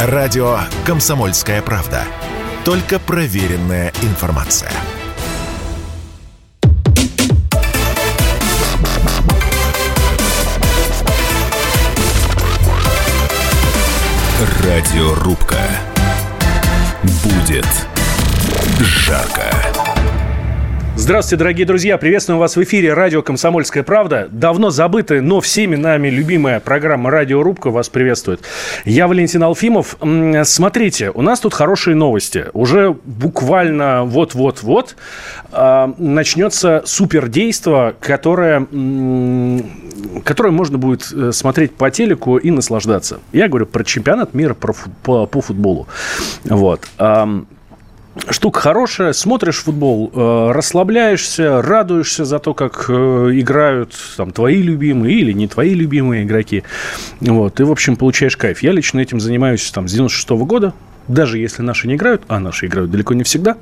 Радио «Комсомольская правда». Только проверенная информация. Радиорубка. Будет жарко. Здравствуйте, дорогие друзья! Приветствуем вас в эфире радио «Комсомольская правда». Давно забытая, но всеми нами любимая программа «Радиорубка» вас приветствует. Я Валентин Алфимов. Смотрите, у нас тут хорошие новости. Уже буквально вот-вот-вот э, начнется супердейство, которое, которое можно будет э, смотреть по телеку и наслаждаться. Я говорю про чемпионат мира по футболу. Вот штука хорошая, смотришь футбол, э, расслабляешься, радуешься за то, как э, играют там твои любимые или не твои любимые игроки. Вот, ты, в общем, получаешь кайф. Я лично этим занимаюсь там с 96 -го года, даже если наши не играют, а наши играют далеко не всегда,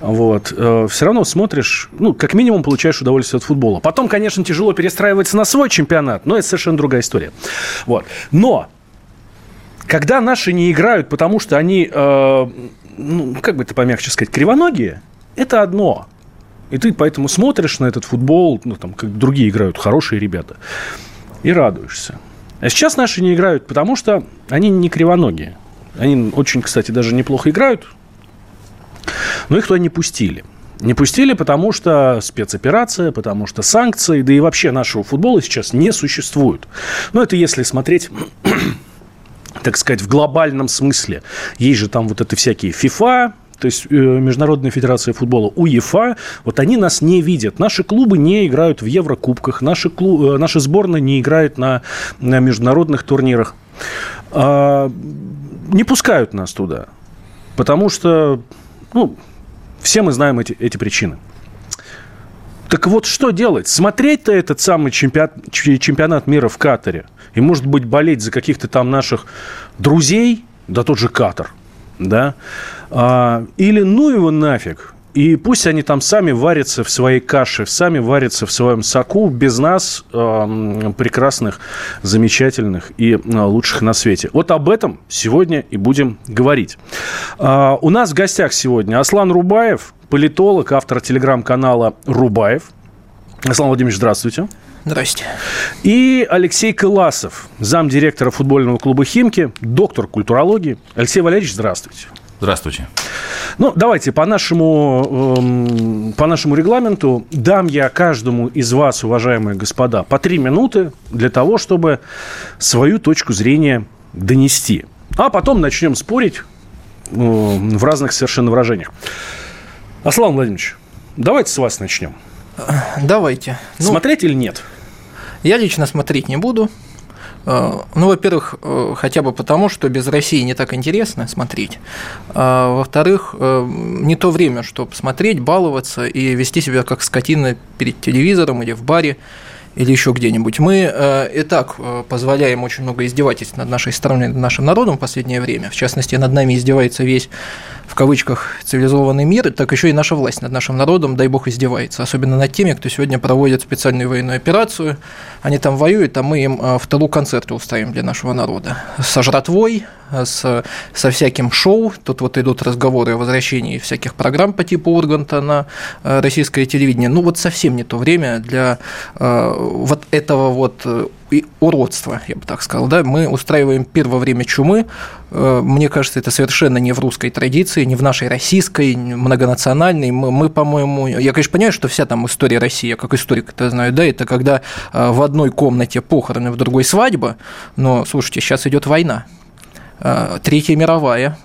вот, э, все равно смотришь, ну, как минимум получаешь удовольствие от футбола. Потом, конечно, тяжело перестраиваться на свой чемпионат, но это совершенно другая история. Вот. Но когда наши не играют, потому что они э, ну, как бы это помягче сказать, кривоногие, это одно. И ты поэтому смотришь на этот футбол, ну, там, как другие играют, хорошие ребята, и радуешься. А сейчас наши не играют, потому что они не кривоногие. Они очень, кстати, даже неплохо играют, но их туда не пустили. Не пустили, потому что спецоперация, потому что санкции, да и вообще нашего футбола сейчас не существует. Но это если смотреть так сказать, в глобальном смысле. Есть же там вот это всякие FIFA, то есть э, Международная федерация футбола, УЕФА, вот они нас не видят. Наши клубы не играют в Еврокубках, наши, клуб, э, наши сборные не играют на, на международных турнирах. А, не пускают нас туда, потому что, ну, все мы знаем эти, эти причины. Так вот, что делать? Смотреть-то этот самый чемпионат, чемпионат мира в Катаре – и, может быть, болеть за каких-то там наших друзей, да тот же Катар, да, а, или ну его нафиг, и пусть они там сами варятся в своей каше, сами варятся в своем соку без нас, э, прекрасных, замечательных и э, лучших на свете. Вот об этом сегодня и будем говорить. Э, у нас в гостях сегодня Аслан Рубаев, политолог, автор телеграм-канала «Рубаев». Аслан Владимирович, здравствуйте. Здрасте. И Алексей Кыласов, замдиректора футбольного клуба «Химки», доктор культурологии. Алексей Валерьевич, здравствуйте. Здравствуйте. Ну, давайте по нашему, эм, по нашему регламенту дам я каждому из вас, уважаемые господа, по три минуты для того, чтобы свою точку зрения донести. А потом начнем спорить э, в разных совершенно выражениях. Аслан Владимирович, давайте с вас начнем. Давайте. Ну, Смотреть или нет? Я лично смотреть не буду. Э, ну, во-первых, э, хотя бы потому, что без России не так интересно смотреть. А, во-вторых, э, не то время, чтобы смотреть, баловаться и вести себя как скотина перед телевизором или в баре или еще где-нибудь. Мы э, и так э, позволяем очень много издевательств над нашей страной, над нашим народом в последнее время. В частности, над нами издевается весь, в кавычках, цивилизованный мир, так еще и наша власть над нашим народом, дай бог, издевается. Особенно над теми, кто сегодня проводит специальную военную операцию. Они там воюют, а мы им э, в тылу концерты устраиваем для нашего народа. Со жратвой, с, со всяким шоу. Тут вот идут разговоры о возвращении всяких программ по типу Урганта на э, российское телевидение. Ну вот совсем не то время для э, вот этого вот э, уродства, я бы так сказал. Да? Мы устраиваем первое время чумы. Мне кажется, это совершенно не в русской традиции, не в нашей российской, многонациональной. Мы, мы по-моему... Я, конечно, понимаю, что вся там история России, я как историк это знаю, да, это когда в одной комнате похороны, в другой свадьба. Но, слушайте, сейчас идет война. Э, Третья мировая,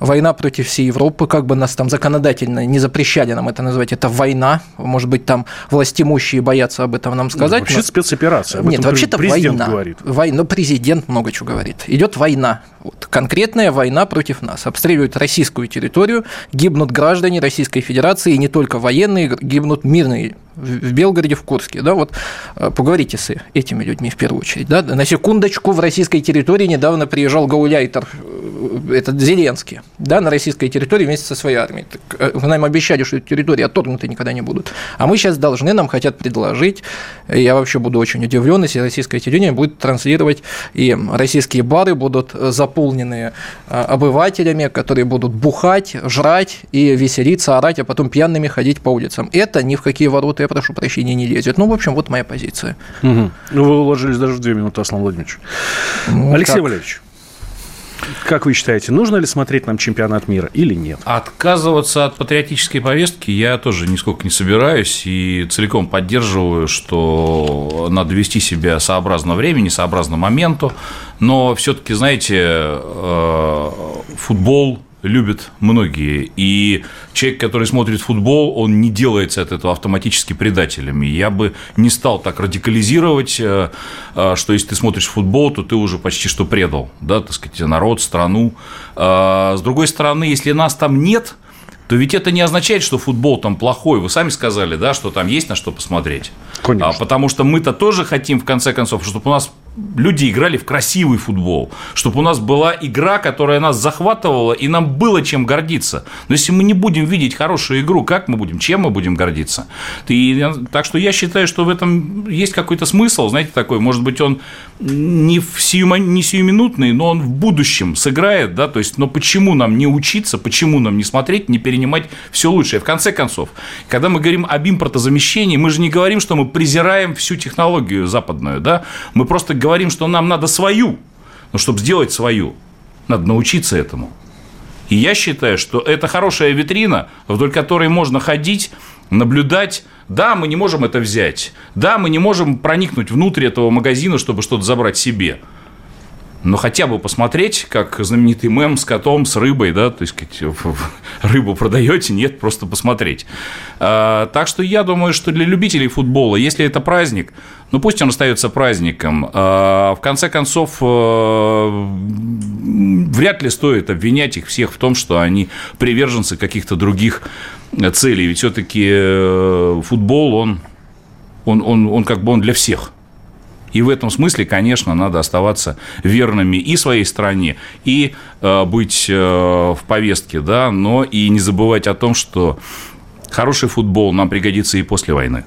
война против всей Европы, как бы нас там законодательно не запрещали нам это называть, это война, может быть, там властимущие боятся об этом нам ну, сказать. Ну, вообще но... спецоперация. Нет, вообще-то война. Говорит. Война, президент много чего говорит. Идет война, вот, конкретная война против нас. Обстреливают российскую территорию, гибнут граждане Российской Федерации, и не только военные, гибнут мирные в Белгороде, в Курске, да, вот э, поговорите с этими людьми в первую очередь, да, на секундочку в российской территории недавно приезжал гауляйтер этот Зеленский, да, на российской территории вместе со своей армией. Так, вы нам обещали, что территории отторгнуты никогда не будут. А мы сейчас должны, нам хотят предложить, я вообще буду очень удивлен, если российское телевидение будет транслировать, и российские бары будут заполнены обывателями, которые будут бухать, жрать и веселиться, орать, а потом пьяными ходить по улицам. Это ни в какие ворота, я прошу прощения, не лезет. Ну, в общем, вот моя позиция. Угу. Ну, вы уложились даже в две минуты, Аслан Владимирович. Ну, Алексей так. Валерьевич. Как вы считаете, нужно ли смотреть нам чемпионат мира или нет? Отказываться от патриотической повестки я тоже нисколько не собираюсь и целиком поддерживаю, что надо вести себя сообразно времени, сообразно моменту. Но все-таки, знаете, э, футбол любят многие. И человек, который смотрит футбол, он не делается от этого автоматически предателем. И я бы не стал так радикализировать, э, э, что если ты смотришь футбол, то ты уже почти что предал, да, так сказать, народ, страну. А, с другой стороны, если нас там нет, то ведь это не означает, что футбол там плохой. Вы сами сказали, да, что там есть на что посмотреть. Конечно. А, потому что мы-то тоже хотим, в конце концов, чтобы у нас люди играли в красивый футбол, чтобы у нас была игра, которая нас захватывала, и нам было чем гордиться. Но если мы не будем видеть хорошую игру, как мы будем, чем мы будем гордиться? И, так что я считаю, что в этом есть какой-то смысл, знаете, такой, может быть, он не, в сию, не сиюминутный, но он в будущем сыграет, да, то есть, но почему нам не учиться, почему нам не смотреть, не перенимать все лучшее? В конце концов, когда мы говорим об импортозамещении, мы же не говорим, что мы презираем всю технологию западную, да, мы просто говорим говорим, что нам надо свою, но чтобы сделать свою, надо научиться этому. И я считаю, что это хорошая витрина, вдоль которой можно ходить, наблюдать. Да, мы не можем это взять. Да, мы не можем проникнуть внутрь этого магазина, чтобы что-то забрать себе но хотя бы посмотреть, как знаменитый мем с котом, с рыбой, да, то есть рыбу продаете, нет, просто посмотреть. А, так что я думаю, что для любителей футбола, если это праздник, ну пусть он остается праздником. А, в конце концов, а, вряд ли стоит обвинять их всех в том, что они приверженцы каких-то других целей. Ведь все-таки э, футбол, он, он, он, он как бы он для всех – и в этом смысле, конечно, надо оставаться верными и своей стране, и э, быть э, в повестке, да, но и не забывать о том, что хороший футбол нам пригодится и после войны.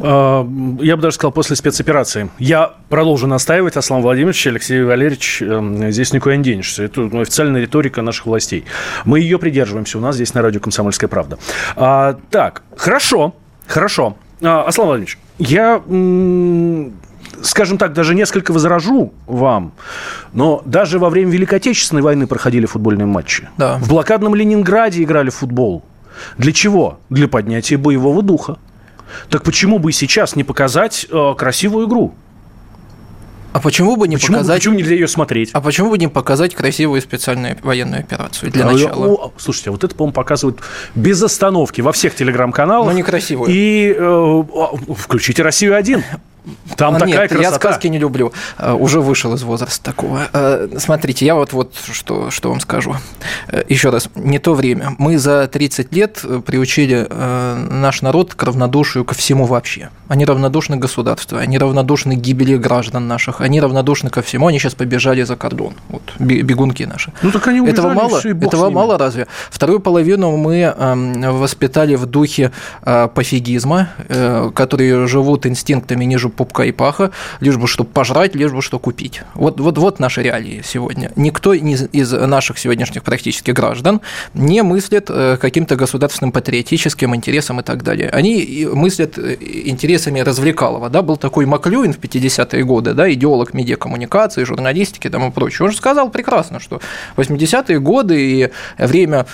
А, я бы даже сказал, после спецоперации. Я продолжу настаивать, Аслан Владимирович, Алексей Валерьевич, эм, здесь никуда не денешься. Это ну, официальная риторика наших властей. Мы ее придерживаемся у нас здесь на радио «Комсомольская правда». А, так, хорошо, хорошо. А, Аслан Владимирович, я скажем так, даже несколько возражу вам, но даже во время Великой Отечественной войны проходили футбольные матчи. Да. В блокадном Ленинграде играли в футбол. Для чего? Для поднятия боевого духа. Так почему бы сейчас не показать э, красивую игру? А почему бы не почему, показать... Почему нельзя ее смотреть? А почему бы не показать красивую специальную военную операцию для а, начала? О, слушайте, а вот это, по-моему, показывают без остановки во всех телеграм-каналах. Но некрасивую. И э, включите «Россию-1». Там а, такая нет, красота. я сказки не люблю. Uh, уже вышел из возраста такого. Uh, смотрите, я вот, вот что, что вам скажу. Uh, еще раз, не то время. Мы за 30 лет приучили наш народ к равнодушию ко всему вообще. Они равнодушны государству, они равнодушны гибели граждан наших, они равнодушны ко всему, они сейчас побежали за кордон. Вот, бегунки наши. Ну так они убежали, этого мало, этого мало разве? Вторую половину мы э, воспитали в духе э, пофигизма, э, которые живут инстинктами ниже пупка и паха, лишь бы что пожрать, лишь бы что купить. Вот, вот, вот наши реалии сегодня. Никто из, из наших сегодняшних практически граждан не мыслит э, каким-то государственным патриотическим интересом и так далее. Они мыслят э, интересами развлекалого. Да? Был такой Маклюин в 50-е годы, да, идеолог медиакоммуникации, журналистики и тому прочее. Он же сказал прекрасно, что 80-е годы и время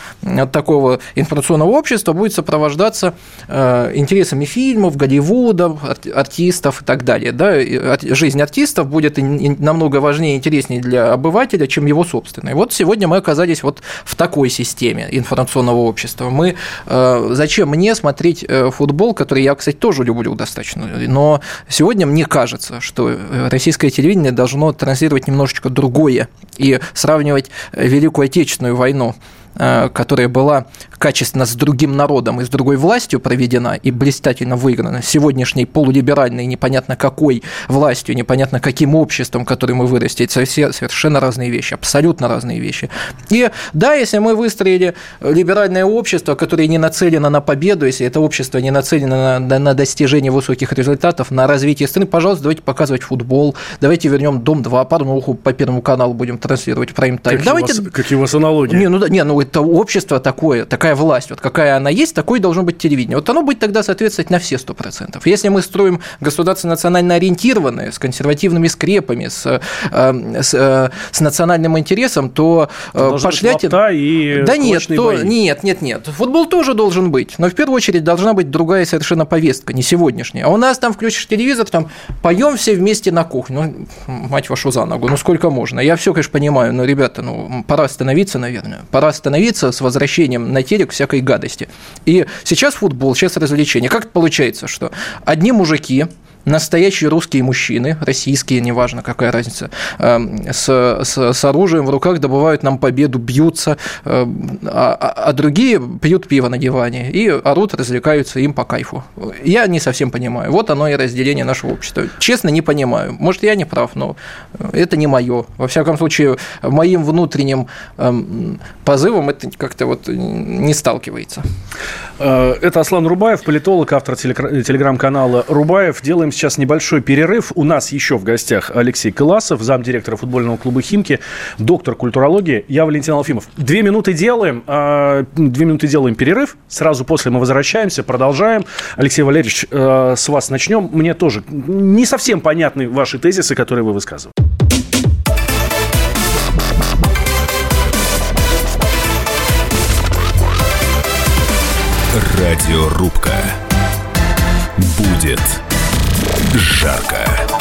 такого информационного общества будет сопровождаться э, интересами фильмов, Голливуда, артистов и так далее. Да? Жизнь артистов будет намного важнее и интереснее для обывателя, чем его собственная. Вот сегодня мы оказались вот в такой системе информационного общества. Мы, э, зачем мне смотреть э, футбол, который я, кстати, тоже люблю достаточно, но сегодня мне кажется, что э, российское телевидение должно транслировать немножечко другое и сравнивать Великую Отечественную войну которая была качественно с другим народом и с другой властью проведена и блистательно выиграна, сегодняшней полулиберальной, непонятно какой властью, непонятно каким обществом, которое мы это все совершенно разные вещи, абсолютно разные вещи. И да, если мы выстроили либеральное общество, которое не нацелено на победу, если это общество не нацелено на, на достижение высоких результатов, на развитие страны, пожалуйста, давайте показывать футбол, давайте вернем Дом-2, порнуху по Первому каналу будем транслировать прайм-тайм. Какие, давайте... вас, какие у вас аналогии? Не, ну, да, не, ну это общество такое, такая власть, вот какая она есть, такой должно быть телевидение. Вот оно будет тогда соответствовать на все 100%. Если мы строим государство национально ориентированное, с консервативными скрепами, с, э, с, э, с национальным интересом, то э, пошлятин... и Да нет, то... нет, нет, нет. Футбол тоже должен быть, но в первую очередь должна быть другая совершенно повестка, не сегодняшняя. А у нас там включишь телевизор, там поем все вместе на кухню. Ну, мать вашу за ногу, ну сколько можно? Я все, конечно, понимаю, но, ребята, ну, пора остановиться, наверное. Пора остановиться с возвращением на телек всякой гадости. И сейчас футбол, сейчас развлечение. Как получается, что одни мужики, настоящие русские мужчины, российские, неважно какая разница, эм, с, с, с оружием в руках добывают нам победу, бьются, эм, а, а, а другие пьют пиво на диване и орут, развлекаются им по кайфу. Я не совсем понимаю. Вот оно и разделение нашего общества. Честно, не понимаю. Может, я не прав, но это не мое. Во всяком случае, моим внутренним эм, позывом это как-то вот не сталкивается. Э, это Аслан Рубаев, политолог, автор телеграм-канала «Рубаев». Делаем делаем сейчас небольшой перерыв. У нас еще в гостях Алексей Кыласов, замдиректора футбольного клуба «Химки», доктор культурологии. Я Валентин Алфимов. Две минуты делаем, а, две минуты делаем перерыв. Сразу после мы возвращаемся, продолжаем. Алексей Валерьевич, э, с вас начнем. Мне тоже не совсем понятны ваши тезисы, которые вы высказываете. Радиорубка. Будет жарко.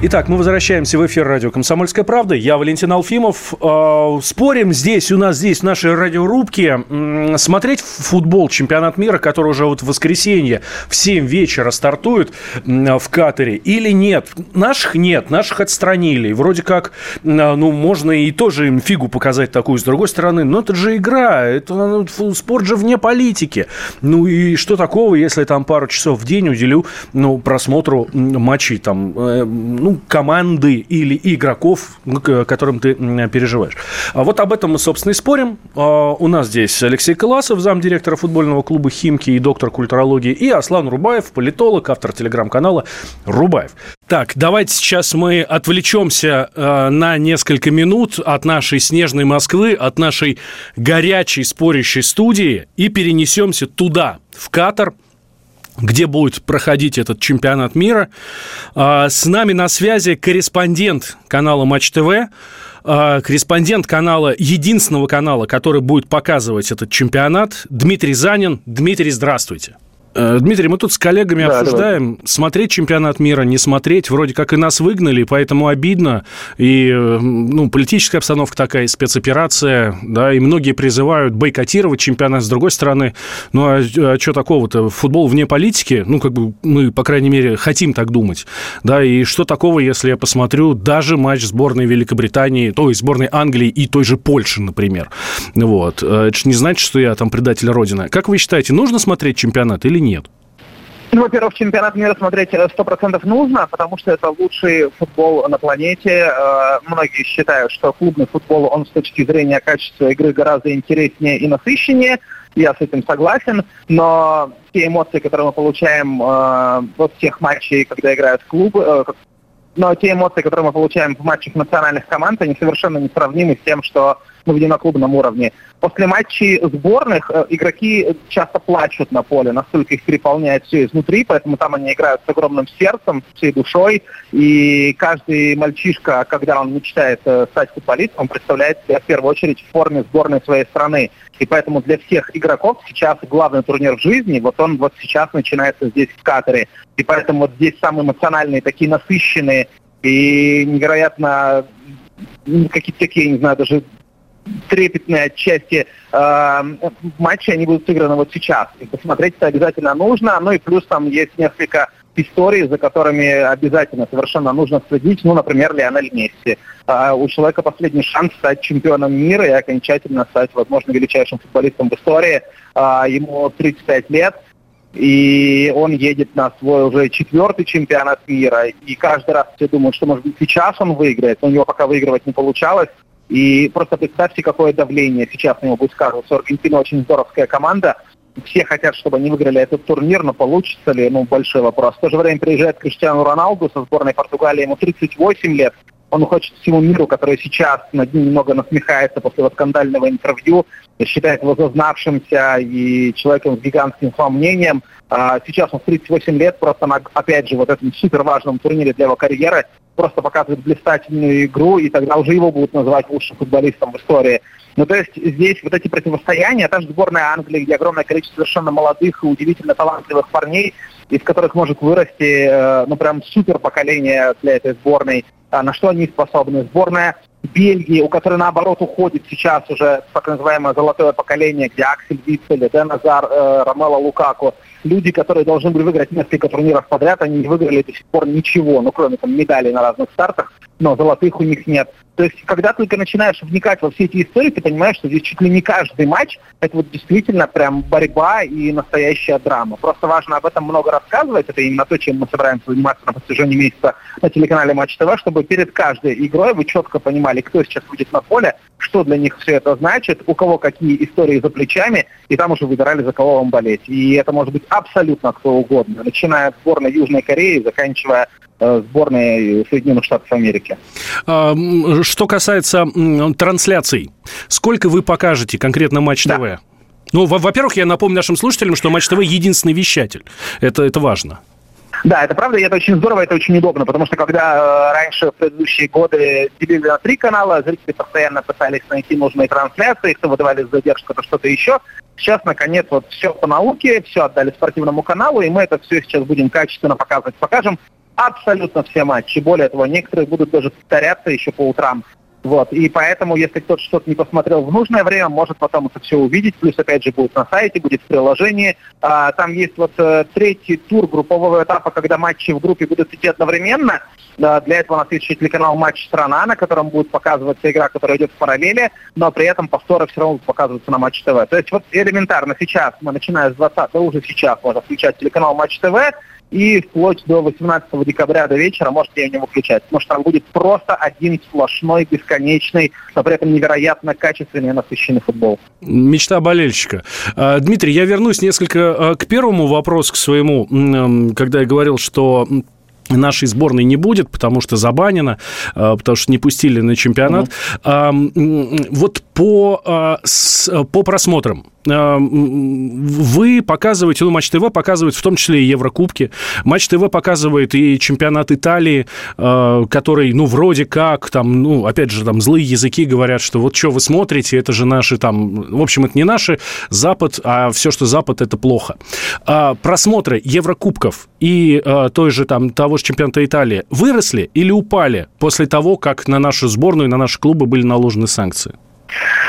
Итак, мы возвращаемся в эфир радио «Комсомольская правда». Я Валентин Алфимов. Э, спорим здесь, у нас здесь, в нашей радиорубке, смотреть футбол, чемпионат мира, который уже вот в воскресенье в 7 вечера стартует в Катаре, или нет? Наших нет, наших отстранили. Вроде как, ну, можно и тоже им фигу показать такую. С другой стороны, но это же игра, это ну, спорт же вне политики. Ну и что такого, если там пару часов в день уделю ну, просмотру матчей, там, э, ну, команды или игроков, которым ты переживаешь. А вот об этом мы, собственно, и спорим. А, у нас здесь Алексей Коласов, замдиректора футбольного клуба «Химки» и доктор культурологии, и Аслан Рубаев, политолог, автор телеграм-канала «Рубаев». Так, давайте сейчас мы отвлечемся э, на несколько минут от нашей снежной Москвы, от нашей горячей спорящей студии и перенесемся туда, в Катар – где будет проходить этот чемпионат мира. А, с нами на связи корреспондент канала Матч ТВ, а, корреспондент канала, единственного канала, который будет показывать этот чемпионат, Дмитрий Занин. Дмитрий, здравствуйте. Э, Дмитрий, мы тут с коллегами да, обсуждаем, давай. смотреть чемпионат мира, не смотреть. Вроде как и нас выгнали, поэтому обидно. И э, ну, политическая обстановка такая, спецоперация, да, и многие призывают бойкотировать чемпионат. С другой стороны, ну а, а что такого-то? Футбол вне политики, ну, как бы мы, по крайней мере, хотим так думать. Да, и что такого, если я посмотрю даже матч сборной Великобритании, то есть сборной Англии и той же Польши, например. Вот. Э, это же не значит, что я там предатель Родины. Как вы считаете, нужно смотреть чемпионат или нет? нет? Ну, во-первых, чемпионат мира смотреть 100% э, нужно, потому что это лучший футбол на планете. Э, многие считают, что клубный футбол, он с точки зрения качества игры гораздо интереснее и насыщеннее. Я с этим согласен, но те эмоции, которые мы получаем э, во всех матчах, когда играют клубы, но те эмоции, которые мы получаем в матчах национальных команд, они совершенно не сравнимы с тем, что мы видим на клубном уровне. После матчей сборных э, игроки часто плачут на поле, настолько их переполняет все изнутри, поэтому там они играют с огромным сердцем, всей душой. И каждый мальчишка, когда он мечтает э, стать футболистом, он представляет себя в первую очередь в форме сборной своей страны. И поэтому для всех игроков сейчас главный турнир в жизни, вот он вот сейчас начинается здесь, в Катаре. И поэтому вот здесь самые эмоциональные, такие насыщенные и невероятно какие-то такие, не знаю, даже трепетные отчасти э, матчи, они будут сыграны вот сейчас. И посмотреть это обязательно нужно. Ну и плюс там есть несколько истории, за которыми обязательно совершенно нужно следить, ну, например, Лионель Месси. А у человека последний шанс стать чемпионом мира и окончательно стать, возможно, величайшим футболистом в истории. А, ему 35 лет, и он едет на свой уже четвертый чемпионат мира. И каждый раз все думают, что, может быть, сейчас он выиграет, но у него пока выигрывать не получалось. И просто представьте, какое давление сейчас на него будет сказываться. Аргентина очень здоровская команда. Все хотят, чтобы они выиграли этот турнир, но получится ли, ну, большой вопрос. В то же время приезжает Криштиану Роналду со сборной Португалии, ему 38 лет. Он хочет всему миру, который сейчас над ним немного насмехается после вот скандального интервью, считает его зазнавшимся и человеком с гигантским мнением. А сейчас он в 38 лет, просто на, опять же, вот этом супер важном турнире для его карьеры просто показывает блистательную игру, и тогда уже его будут называть лучшим футболистом в истории. Ну, то есть здесь вот эти противостояния, та же сборная Англии, где огромное количество совершенно молодых и удивительно талантливых парней, из которых может вырасти, э, ну, прям супер поколение для этой сборной, а на что они способны. Сборная Бельгии, у которой, наоборот, уходит сейчас уже так называемое золотое поколение, где Аксель Вицель, Ден Азар, э, Ромело Лукаку, люди, которые должны были выиграть несколько турниров подряд, они не выиграли до сих пор ничего, ну, кроме там медалей на разных стартах, но золотых у них нет. То есть, когда только начинаешь вникать во все эти истории, ты понимаешь, что здесь чуть ли не каждый матч – это вот действительно прям борьба и настоящая драма. Просто важно об этом много рассказывать. Это именно то, чем мы собираемся заниматься на протяжении месяца на телеканале Матч ТВ, чтобы перед каждой игрой вы четко понимали, кто сейчас будет на поле, что для них все это значит, у кого какие истории за плечами, и там уже выбирали, за кого вам болеть. И это может быть абсолютно кто угодно, начиная от сборной Южной Кореи, заканчивая сборной Соединенных Штатов Америки. А, что касается трансляций, сколько вы покажете конкретно Матч да. ТВ? Ну, во-первых, я напомню нашим слушателям, что Матч ТВ единственный вещатель. Это, это важно. Да, это правда, и это очень здорово, это очень удобно, потому что когда э, раньше в предыдущие годы делили на три канала, зрители постоянно пытались найти нужные трансляции, кто выдавали задержку, то что-то еще. Сейчас, наконец, вот все по науке, все отдали спортивному каналу, и мы это все сейчас будем качественно показывать. Покажем абсолютно все матчи. Более того, некоторые будут даже повторяться еще по утрам. Вот. И поэтому, если кто-то что-то не посмотрел в нужное время, может потом это все увидеть. Плюс, опять же, будет на сайте, будет в приложении. А, там есть вот э, третий тур группового этапа, когда матчи в группе будут идти одновременно. Да, для этого у нас есть еще телеканал «Матч страна», на котором будет показываться игра, которая идет в параллели, но при этом повторы все равно будут показываться на Матч ТВ. То есть вот элементарно сейчас, мы начиная с 20 уже сейчас можно включать телеканал Матч ТВ, и вплоть до 18 декабря до вечера можете ее не выключать, потому что там будет просто один сплошной, бесконечный, но при этом невероятно качественный и насыщенный футбол. Мечта болельщика. А, Дмитрий, я вернусь несколько а, к первому вопросу, к своему, когда я говорил, что нашей сборной не будет, потому что забанено, а, потому что не пустили на чемпионат. Mm-hmm. Вот по, по просмотрам, вы показываете, ну, Матч ТВ показывает в том числе и Еврокубки. Матч ТВ показывает и чемпионат Италии, э, который, ну, вроде как, там, ну, опять же, там, злые языки говорят, что вот что вы смотрите, это же наши там... В общем, это не наши Запад, а все, что Запад, это плохо. А просмотры Еврокубков и э, той же там того же чемпионата Италии выросли или упали после того, как на нашу сборную, на наши клубы были наложены санкции?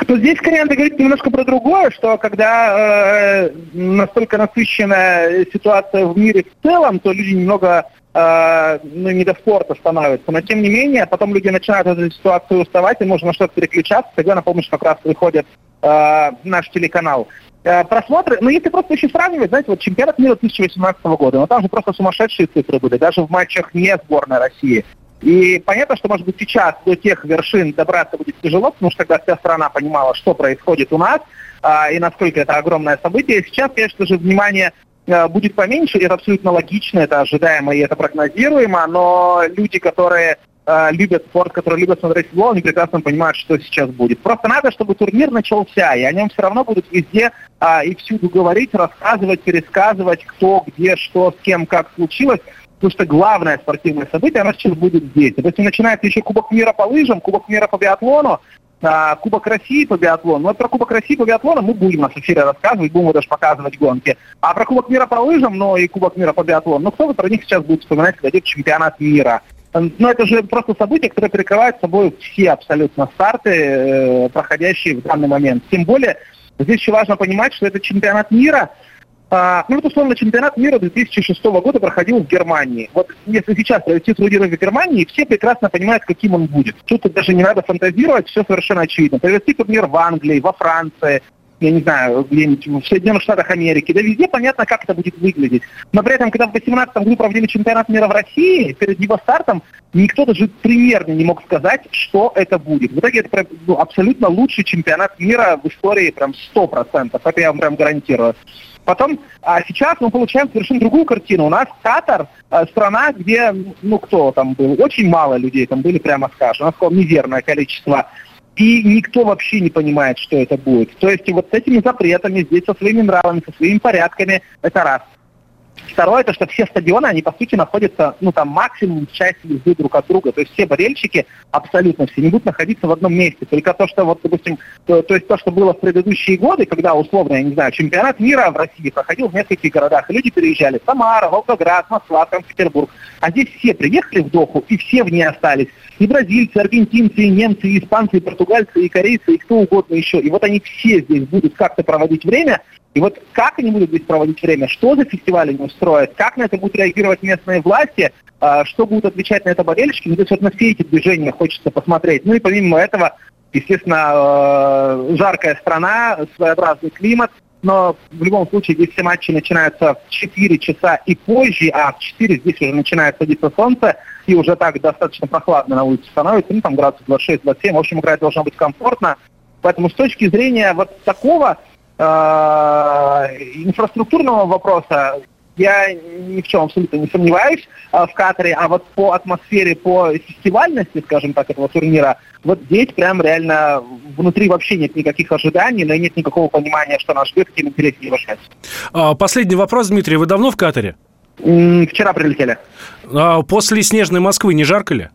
Но здесь скорее надо говорить немножко про другое, что когда э, настолько насыщенная ситуация в мире в целом, то люди немного э, ну, не до спорта становятся. Но тем не менее, потом люди начинают от этой ситуации уставать, и нужно на что-то переключаться. Тогда на помощь как раз выходит э, наш телеканал. Э, просмотры, ну если просто еще сравнивать, знаете, вот чемпионат мира 2018 года, ну, там же просто сумасшедшие цифры были, даже в матчах не сборной России. И понятно, что, может быть, сейчас до тех вершин добраться будет тяжело, потому что тогда вся страна понимала, что происходит у нас, а, и насколько это огромное событие. Сейчас, конечно же, внимание а, будет поменьше, это абсолютно логично, это ожидаемо и это прогнозируемо, но люди, которые а, любят спорт, которые любят смотреть футбол, они прекрасно понимают, что сейчас будет. Просто надо, чтобы турнир начался, и о нем все равно будут везде а, и всюду говорить, рассказывать, пересказывать, кто, где, что, с кем, как случилось. Потому что главное спортивное событие, оно сейчас будет здесь. Есть начинается еще Кубок мира по лыжам, Кубок мира по биатлону, а, Кубок России по биатлону. Вот про Кубок России по биатлону мы будем на эфире рассказывать, будем даже показывать гонки. А про Кубок мира по лыжам, ну и Кубок мира по биатлону, ну кто-то про них сейчас будет вспоминать, когда идет чемпионат мира. Но это же просто событие, которое перекрывает собой все абсолютно старты, э, проходящие в данный момент. Тем более, здесь еще важно понимать, что это чемпионат мира, А, ну вот условно чемпионат мира 2006 года проходил в Германии. Вот если сейчас провести турниры в Германии, все прекрасно понимают, каким он будет. Тут даже не надо фантазировать, все совершенно очевидно. Провести турнир в Англии, во Франции, я не знаю, где-нибудь в Соединенных Штатах Америки, да везде понятно, как это будет выглядеть. Но при этом, когда в 2018 году проводили чемпионат мира в России, перед его стартом никто даже примерно не мог сказать, что это будет. В итоге это ну, абсолютно лучший чемпионат мира в истории, прям 100%, это я вам прям гарантирую. Потом, а сейчас мы получаем совершенно другую картину. У нас Катар, э, страна, где, ну кто там был, очень мало людей там были, прямо скажем. У нас мизерное количество и никто вообще не понимает, что это будет. То есть вот с этими запретами, здесь со своими нравами, со своими порядками, это раз. Второе, это что все стадионы, они по сути находятся, ну там максимум часть езды друг от друга. То есть все болельщики, абсолютно все, не будут находиться в одном месте. Только то, что вот, допустим, то, то есть то, что было в предыдущие годы, когда условно, я не знаю, чемпионат мира в России проходил в нескольких городах, и люди переезжали. Самара, Волгоград, Москва, Санкт-Петербург. А здесь все приехали в Доху, и все в ней остались. И бразильцы, аргентинцы, и немцы, и испанцы, и португальцы, и корейцы, и кто угодно еще. И вот они все здесь будут как-то проводить время, и вот как они будут здесь проводить время, что за фестиваль они устроят, как на это будут реагировать местные власти, а, что будут отвечать на это болельщики, ну, то есть вот на все эти движения хочется посмотреть. Ну и помимо этого, естественно, э, жаркая страна, своеобразный климат, но в любом случае здесь все матчи начинаются в 4 часа и позже, а в 4 здесь уже начинает садиться солнце, и уже так достаточно прохладно на улице становится, ну там градусов 26-27, в общем, играть должно быть комфортно. Поэтому с точки зрения вот такого инфраструктурного вопроса я ни в чем абсолютно не сомневаюсь э, в Катаре, а вот по атмосфере, по фестивальности, скажем так, этого турнира, вот здесь прям реально внутри вообще нет никаких ожиданий, но и нет никакого понимания, что нас ждет, каким интереснее вышать. А, последний вопрос, Дмитрий, вы давно в Катаре? Вчера прилетели. А, после снежной Москвы не жарко ли?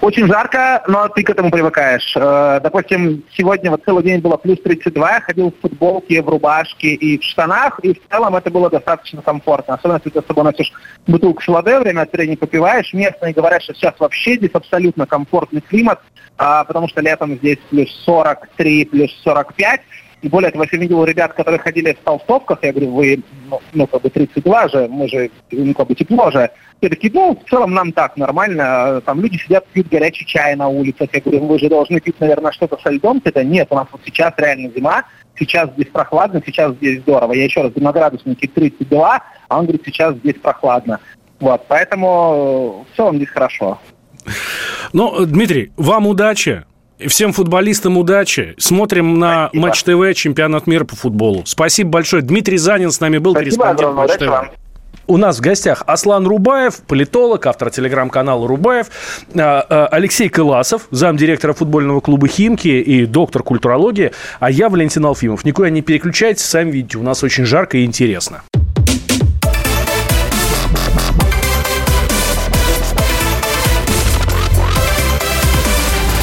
Очень жарко, но ты к этому привыкаешь. Э, допустим, сегодня вот целый день было плюс 32, я ходил в футболке, в рубашке и в штанах, и в целом это было достаточно комфортно. Особенно, если ты с собой носишь бутылку шаладе, время от времени попиваешь. Местные говорят, что сейчас вообще здесь абсолютно комфортный климат, а, потому что летом здесь плюс 43, плюс 45. И более того, я видел ребят, которые ходили в толстовках, я говорю, вы, ну, ну, как бы 32 же, мы же, ну, как бы тепло же. Все такие, ну, в целом нам так, нормально. Там люди сидят, пьют горячий чай на улицах. Я говорю, вы же должны пить, наверное, что-то со льдом. Это нет, у нас вот сейчас реально зима, сейчас здесь прохладно, сейчас здесь здорово. Я еще раз, на градуснике 32, а он говорит, сейчас здесь прохладно. Вот, поэтому в целом здесь хорошо. Ну, Дмитрий, вам удачи. Всем футболистам удачи. Смотрим на Спасибо. Матч ТВ, чемпионат мира по футболу. Спасибо большое. Дмитрий Занин с нами был, Спасибо корреспондент Матч ТВ. У нас в гостях Аслан Рубаев, политолог, автор телеграм-канала Рубаев, а, а, Алексей Кыласов, замдиректора футбольного клуба «Химки» и доктор культурологии, а я Валентин Алфимов. Никуда не переключайтесь, сами видите, у нас очень жарко и интересно.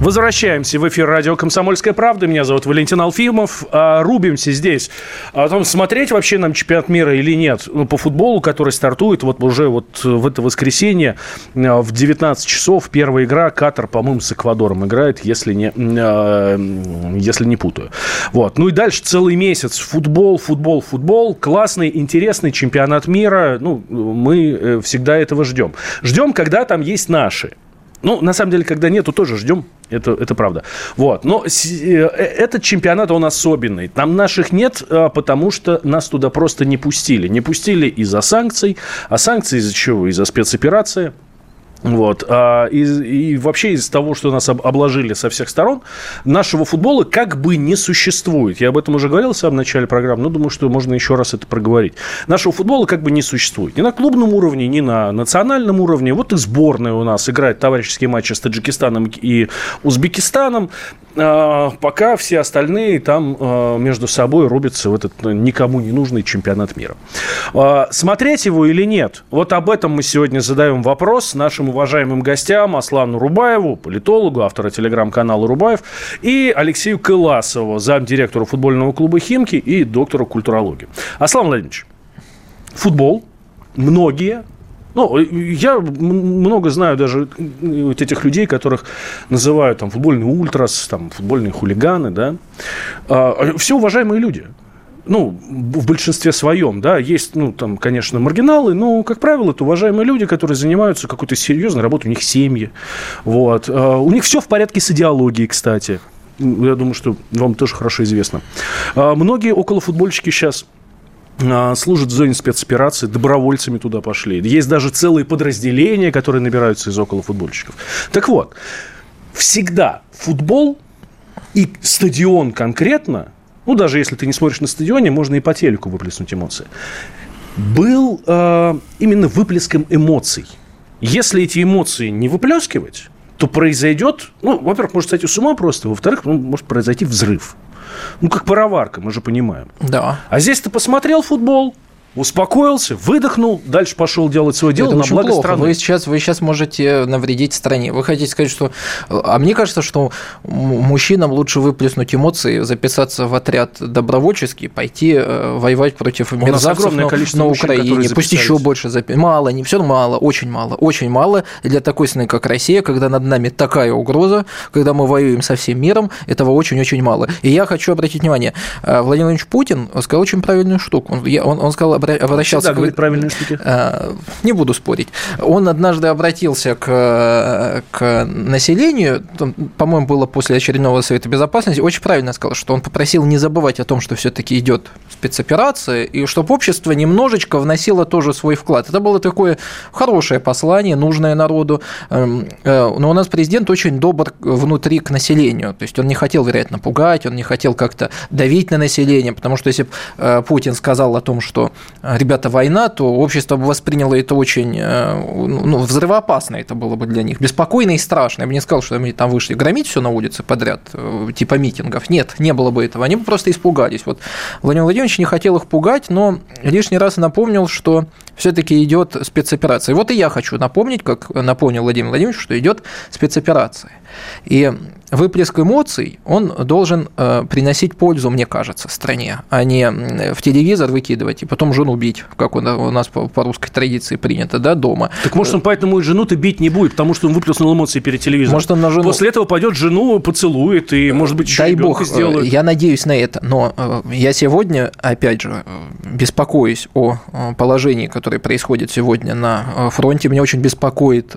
Возвращаемся в эфир радио «Комсомольская правда». Меня зовут Валентин Алфимов. А, рубимся здесь. О том, смотреть вообще нам чемпионат мира или нет. Ну, по футболу, который стартует вот уже вот в это воскресенье а, в 19 часов. Первая игра. Катар, по-моему, с Эквадором играет, если не, а, если не путаю. Вот. Ну и дальше целый месяц. Футбол, футбол, футбол. Классный, интересный чемпионат мира. Ну, мы э, всегда этого ждем. Ждем, когда там есть наши. Ну, на самом деле, когда нету, тоже ждем. Это, это правда. Вот. Но э, этот чемпионат, он особенный. Там наших нет, а, потому что нас туда просто не пустили. Не пустили из-за санкций. А санкции из-за чего? Из-за спецоперации. Вот. А, и, и вообще из того, что нас обложили со всех сторон, нашего футбола как бы не существует. Я об этом уже говорил в самом начале программы, но думаю, что можно еще раз это проговорить. Нашего футбола как бы не существует. Ни на клубном уровне, ни на национальном уровне. Вот и сборная у нас играет товарищеские матчи с Таджикистаном и Узбекистаном. А, пока все остальные там а, между собой рубятся в этот никому не нужный чемпионат мира. А, смотреть его или нет? Вот об этом мы сегодня задаем вопрос нашему уважаемым гостям Аслану Рубаеву, политологу, автора телеграм-канала Рубаев, и Алексею Кыласову, замдиректора футбольного клуба «Химки» и доктору культурологии. Аслан Владимирович, футбол, многие Ну, я много знаю даже вот этих людей, которых называют там футбольные ультрас, там футбольные хулиганы, да. А, все уважаемые люди ну, в большинстве своем, да, есть, ну, там, конечно, маргиналы, но, как правило, это уважаемые люди, которые занимаются какой-то серьезной работой, у них семьи, вот. А, у них все в порядке с идеологией, кстати. Я думаю, что вам тоже хорошо известно. А, многие околофутбольщики сейчас служат в зоне спецоперации, добровольцами туда пошли. Есть даже целые подразделения, которые набираются из околофутбольщиков. Так вот, всегда футбол и стадион конкретно ну, даже если ты не смотришь на стадионе, можно и по телеку выплеснуть эмоции, был э, именно выплеском эмоций. Если эти эмоции не выплескивать, то произойдет, ну, во-первых, может сойти с ума просто, во-вторых, ну, может произойти взрыв. Ну, как пароварка, мы же понимаем. Да. А здесь ты посмотрел футбол, успокоился, выдохнул, дальше пошел делать свое дело Это на благо плохо. страны. Вы сейчас, вы сейчас можете навредить стране. Вы хотите сказать, что... А мне кажется, что мужчинам лучше выплеснуть эмоции, записаться в отряд добровольческий, пойти э, воевать против У нас мерзавцев огромное на, количество на мужчин, Украине. Пусть еще больше записаться. Мало, не все мало, очень мало, очень мало. Для такой страны, как Россия, когда над нами такая угроза, когда мы воюем со всем миром, этого очень-очень мало. И я хочу обратить внимание, э, Владимир Владимирович Путин сказал очень правильную штуку. Он, он, он сказал, обращался к- говорит правильные штуки. Э, Не буду спорить. Он однажды обратился к, к населению, по-моему, было после очередного Совета Безопасности, очень правильно сказал, что он попросил не забывать о том, что все-таки идет спецоперация, и чтобы общество немножечко вносило тоже свой вклад. Это было такое хорошее послание, нужное народу. Эм, э, Но у нас президент очень добр внутри к населению. То есть он не хотел, вероятно, пугать, он не хотел как-то давить на население, потому что если бы Путин сказал о том, что э, ребята, война, то общество бы восприняло это очень э, ну, взрывоопасно это было бы для них, беспокойно и страшно. Я бы не сказал, что они там вышли громить все на улице подряд, э, типа митингов. Нет, не было бы этого. Они бы просто испугались. Вот Владимир Владимирович не хотел их пугать, но лишний раз напомнил, что все-таки идет спецоперация. Вот и я хочу напомнить, как напомнил Владимир Владимирович, что идет спецоперация. И выплеск эмоций, он должен э, приносить пользу, мне кажется, стране, а не в телевизор выкидывать и потом жену бить, как у на- у нас по, по русской традиции принято, да, дома. Так может он поэтому и жену-то бить не будет, потому что он выплеснул эмоции перед телевизором. Может, он на жену- После этого пойдет жену, поцелует и, может быть, еще Дай бог, э, сделает. я надеюсь на это, но э, я сегодня, опять же, э, беспокоюсь о положении, которое происходит сегодня на фронте. Меня очень беспокоит,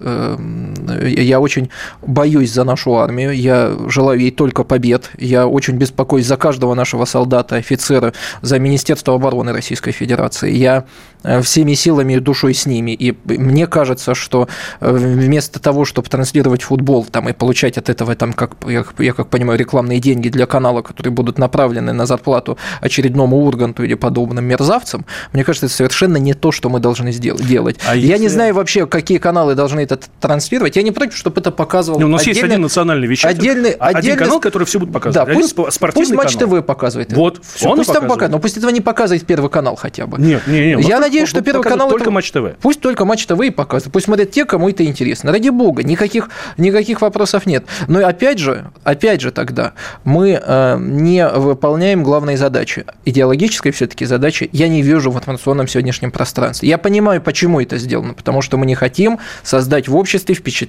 я очень боюсь за нашу армию, я желаю ей только побед, я очень беспокоюсь за каждого нашего солдата, офицера, за Министерство обороны Российской Федерации. Я э, всеми силами и душой с ними. И мне кажется, что э, вместо того, чтобы транслировать футбол там, и получать от этого, там, как, я, я как понимаю, рекламные деньги для канала, которые будут направлены на зарплату очередному Урганту или подобным мерзавцам, мне кажется, это совершенно не то, что мы должны сдел- делать. А я если- не знаю вообще, какие каналы должны это транслировать. Я не против, чтобы это показывал у нас есть один национальный вещатель, отдельный, один отдельный- канал, который все будет Да, показывать. Один пусть, спо- спортивный пусть Матч канал. ТВ показывает. Вот, Всё, он пусть там показывает. Но пусть этого не показывает Первый канал хотя бы. Нет, не, не, у нас Я надеюсь, что Первый канал... только Матч ТВ. Пусть только Матч ТВ и показывает. Пусть смотрят те, кому это интересно. Ради бога, никаких, никаких вопросов нет. Но опять же, опять же тогда, мы э, не выполняем главной задачи. Идеологической все-таки задачи я не вижу в информационном сегодняшнем пространстве. Я понимаю, почему это сделано. Потому что мы не хотим создать в обществе впечатление,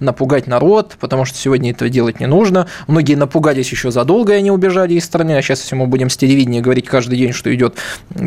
напугать народ, потому что сегодня этого делать не нужно. Многие напугались еще задолго, и они убежали из страны. А сейчас, если мы будем с телевидения говорить каждый день, что идет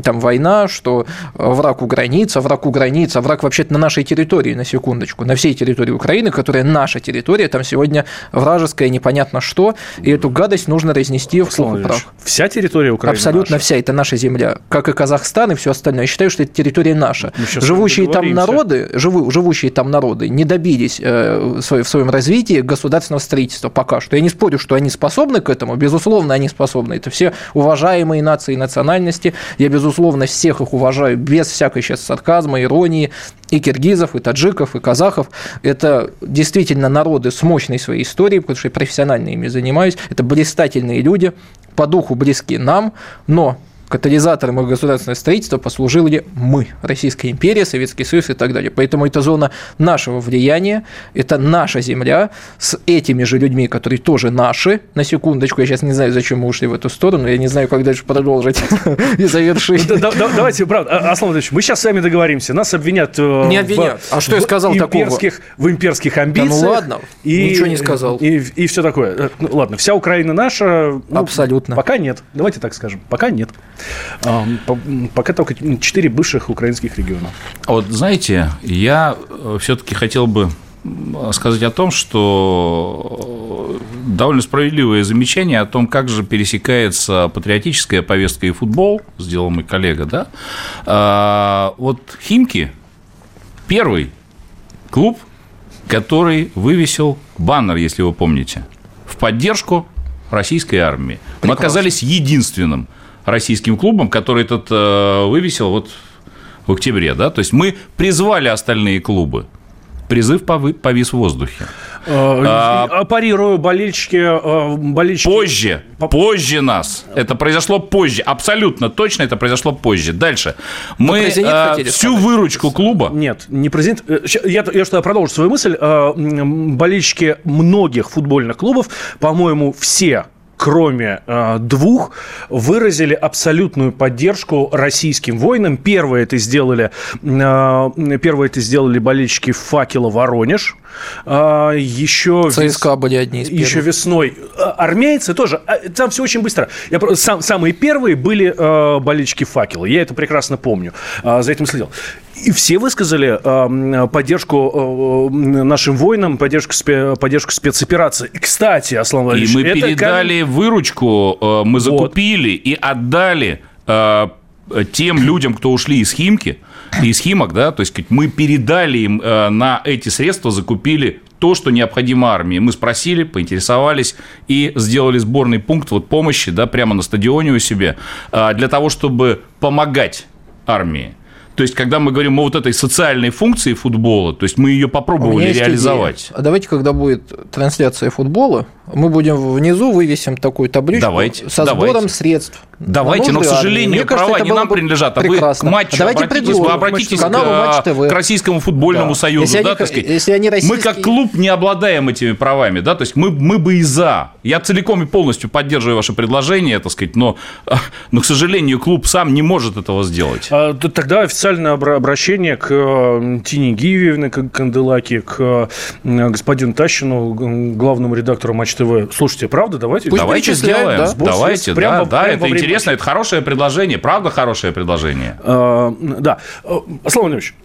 там война, что э, враг у границ, а враг у границ, а враг вообще-то на нашей территории, на секундочку, на всей территории Украины, которая наша территория, там сегодня вражеская непонятно что, и эту гадость нужно разнести в Владимирович, прах. Вся территория Украины Абсолютно наша. вся, это наша земля, как и Казахстан и все остальное. Я считаю, что это территория наша. Живущие там народы, живу, живущие там народы не добились э, в своем- в своем развитии государственного строительства пока что. Я не спорю, что они способны к этому, безусловно, они способны. Это все уважаемые нации и национальности. Я, безусловно, всех их уважаю без всякой сейчас сарказма, иронии. И киргизов, и таджиков, и казахов. Это действительно народы с мощной своей историей, потому что я профессионально ими занимаюсь. Это блистательные люди, по духу близки нам, но катализатором их государственного строительства послужили мы, Российская империя, Советский Союз и так далее. Поэтому это зона нашего влияния, это наша земля с этими же людьми, которые тоже наши. На секундочку, я сейчас не знаю, зачем мы ушли в эту сторону, я не знаю, как дальше продолжить и завершить. Давайте, правда, а, Аслан Владимирович, мы сейчас с вами договоримся, нас обвинят... Э, не обвинят. А что я сказал такого? В имперских амбициях. ну ладно, ничего не сказал. И все такое. Э, ну, ладно, вся Украина наша. Ну, Абсолютно. Пока нет. Давайте так скажем. Пока нет. Пока только четыре бывших украинских региона. Вот знаете, я э, все-таки хотел бы сказать о том, что довольно справедливое замечание о том, как же пересекается патриотическая повестка и футбол, сделал мой коллега, да? А, вот Химки первый клуб, который вывесил баннер, если вы помните, в поддержку российской армии. Прекрасно. Мы оказались единственным российским клубом, который этот э, вывесил вот в октябре, да, то есть мы призвали остальные клубы. Призыв повис в воздухе. Э, а, парирую, болельщики, э, болельщики... Позже, позже нас. Это произошло позже. Абсолютно точно это произошло позже. Дальше. Мы а, всю сказать. выручку клуба... Нет, не президент. Я, я что, продолжу свою мысль. Болельщики многих футбольных клубов, по-моему, все кроме э, двух, выразили абсолютную поддержку российским воинам. Первое это сделали, э, первое это сделали болельщики факела Воронеж. Э, еще ЦСКА вес... были одни из первых. Еще весной. А, армейцы тоже. А, там все очень быстро. Я, сам, самые первые были э, болельщики факела. Я это прекрасно помню. Э, за этим следил. И все высказали э, поддержку э, нашим воинам, поддержку, спе, поддержку спецоперации. И, кстати, Аслан Владимирович... И мы это передали как... выручку, э, мы закупили вот. и отдали э, тем людям, кто ушли из Химки, из Химок, да, то есть мы передали им э, на эти средства, закупили то, что необходимо армии. Мы спросили, поинтересовались и сделали сборный пункт вот помощи, да, прямо на стадионе у себя, э, для того, чтобы помогать армии. То есть, когда мы говорим о вот этой социальной функции футбола, то есть мы ее попробовали реализовать. Идея. А давайте, когда будет трансляция футбола, мы будем внизу вывесим такую табличку давайте, со сбором давайте. средств. Давайте, но, к сожалению, права кажется, не нам принадлежат, а прекрасно. вы к матчу а давайте обратитесь, вы обратитесь к, Матч ТВ. к Российскому футбольному да. союзу. Если, да, они, так сказать. если они российские... Мы как клуб не обладаем этими правами, да, то есть мы, мы бы и за. Я целиком и полностью поддерживаю ваше предложение, так сказать, но, но, к сожалению, клуб сам не может этого сделать. А, тогда официальное обращение к э, Тине Гиевне, к Канделаке, к э, господину Тащину, главному редактору Матч ТВ. Слушайте, правда, давайте. Пусть давайте сделаем. Да? Давайте, прямо, да, да, это интересно, это хорошее предложение, правда хорошее предложение. А, да. Аслан Владимирович,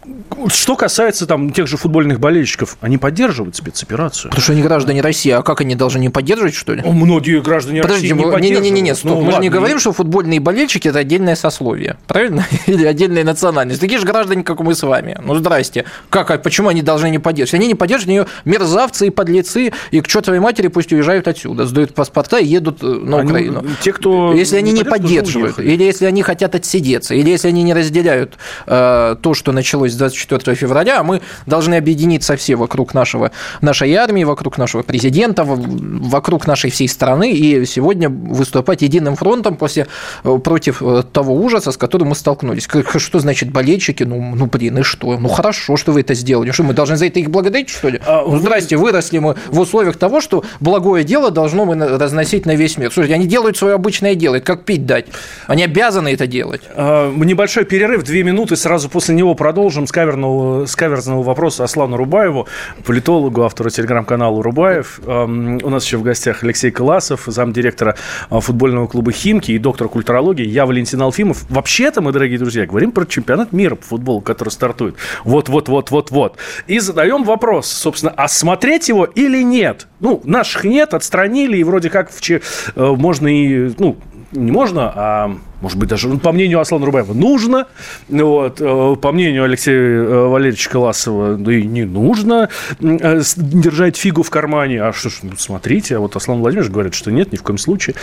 что касается там тех же футбольных болельщиков, они поддерживают спецоперацию. Потому что они граждане России, а как они должны не поддерживать, что ли? Многие граждане Подождите, России не поддерживают. Не-не-не, стоп, ну, мы ладно, же не говорим, что футбольные болельщики – это отдельное сословие, правильно? Или отдельная национальность. Такие же граждане, как мы с вами. Ну, здрасте. Как, а почему они должны не поддерживать? Они не поддерживают, они мерзавцы и подлецы, и к чертовой матери пусть уезжают отсюда, сдают паспорта и едут э, на они, Украину. Те, кто если они не поддерживают, или если они хотят отсидеться, или если они не разделяют э, то, что началось 24 февраля, а мы должны объединиться все вокруг нашего, нашей армии, вокруг нашего президента, вокруг нашей всей страны, и сегодня выступать единым фронтом после, э, против э, того ужаса, с которым мы столкнулись. Что значит болельщики? Ну, ну блин, и что? Ну, хорошо, что вы это сделали. Что, мы должны за это их благодарить, что ли? А, ну, здрасте, выросли мы в условиях того, что благое дело должно мы разносить на весь мир. Слушайте, они делают свое обычное дело, как пить дать. Они обязаны это делать. А, небольшой перерыв, две минуты, сразу после него продолжим с каверного, с каверзного вопроса Аслану Рубаеву, политологу, автору телеграм-канала Рубаев. У нас еще в гостях Алексей Коласов, замдиректора а, футбольного клуба «Химки» и доктор культурологии. Я Валентин Алфимов. Вообще-то мы, дорогие друзья, говорим про чемпионат мира по футболу, который стартует. Вот-вот-вот-вот-вот. И задаем вопрос, собственно, а смотреть его или нет? Ну, наших нет, отстранили, и вроде как в, э, можно и, ну, не можно, а может быть, даже, ну, по мнению Аслана Рубаева, нужно. Вот, э, по мнению Алексея э, Валерьевича Коласова, да и не нужно э, держать фигу в кармане. А что ж, ну, смотрите, а вот Аслан Владимирович говорит, что нет, ни в коем случае.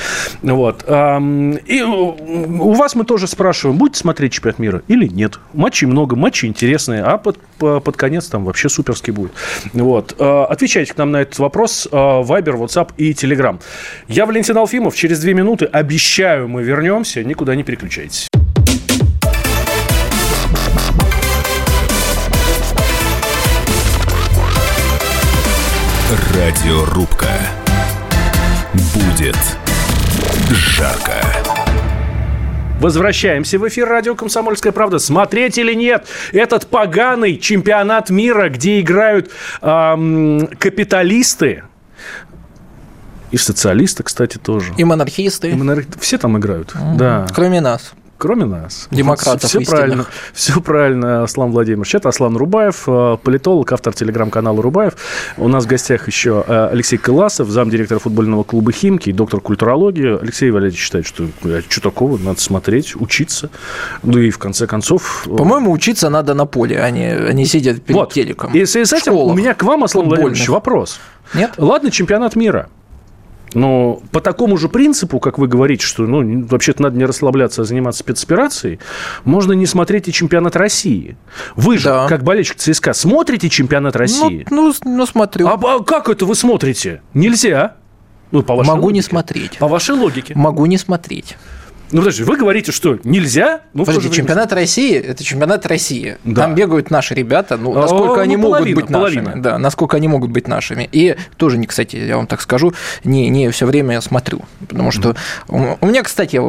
Вот. И у вас мы тоже спрашиваем, будете смотреть чемпионат мира или нет? Матчей много, матчи интересные, а под, под конец там вообще суперский будет. Вот. Отвечайте к нам на этот вопрос. Вайбер, WhatsApp и Telegram. Я Валентин Алфимов. Через две минуты, обещаю, мы вернемся. Никуда никуда не переключайтесь. Радиорубка. Будет жарко. Возвращаемся в эфир радио «Комсомольская правда». Смотреть или нет этот поганый чемпионат мира, где играют эм, капиталисты, и социалисты, кстати, тоже. И монархисты. И монар... Все там играют, mm-hmm. да. Кроме нас кроме нас. Демократов все, все правильно, все правильно, Аслан Владимирович. Это Аслан Рубаев, э, политолог, автор телеграм-канала Рубаев. У нас в гостях еще э, Алексей Кыласов, замдиректора футбольного клуба «Химки», доктор культурологии. Алексей Валерьевич считает, что что такого, надо смотреть, учиться. Ну и в конце концов... Э, По-моему, учиться надо на поле, а не, а не сидеть перед вот. телеком. И с этим у меня к вам, Аслан Владимирович, вопрос. Нет? Ладно, чемпионат мира – но по такому же принципу, как вы говорите, что ну, вообще-то надо не расслабляться, а заниматься спецоперацией, можно не смотреть и чемпионат России. Вы же, да. как болельщик ЦСКА, смотрите чемпионат ну, России? Ну, ну, ну смотрю. А, а как это вы смотрите? Нельзя. Ну, по вашей Могу логике. не смотреть. По вашей логике. Могу не смотреть. Ну, подожди, вы говорите, что нельзя? Ну, Подожди, чемпионат России – это чемпионат России. Да. Там бегают наши ребята, ну, насколько О, они ну, половина, могут быть половина. нашими. Да, насколько они могут быть нашими. И тоже, не, кстати, я вам так скажу, не, не все время я смотрю. Потому что mm. у меня, кстати,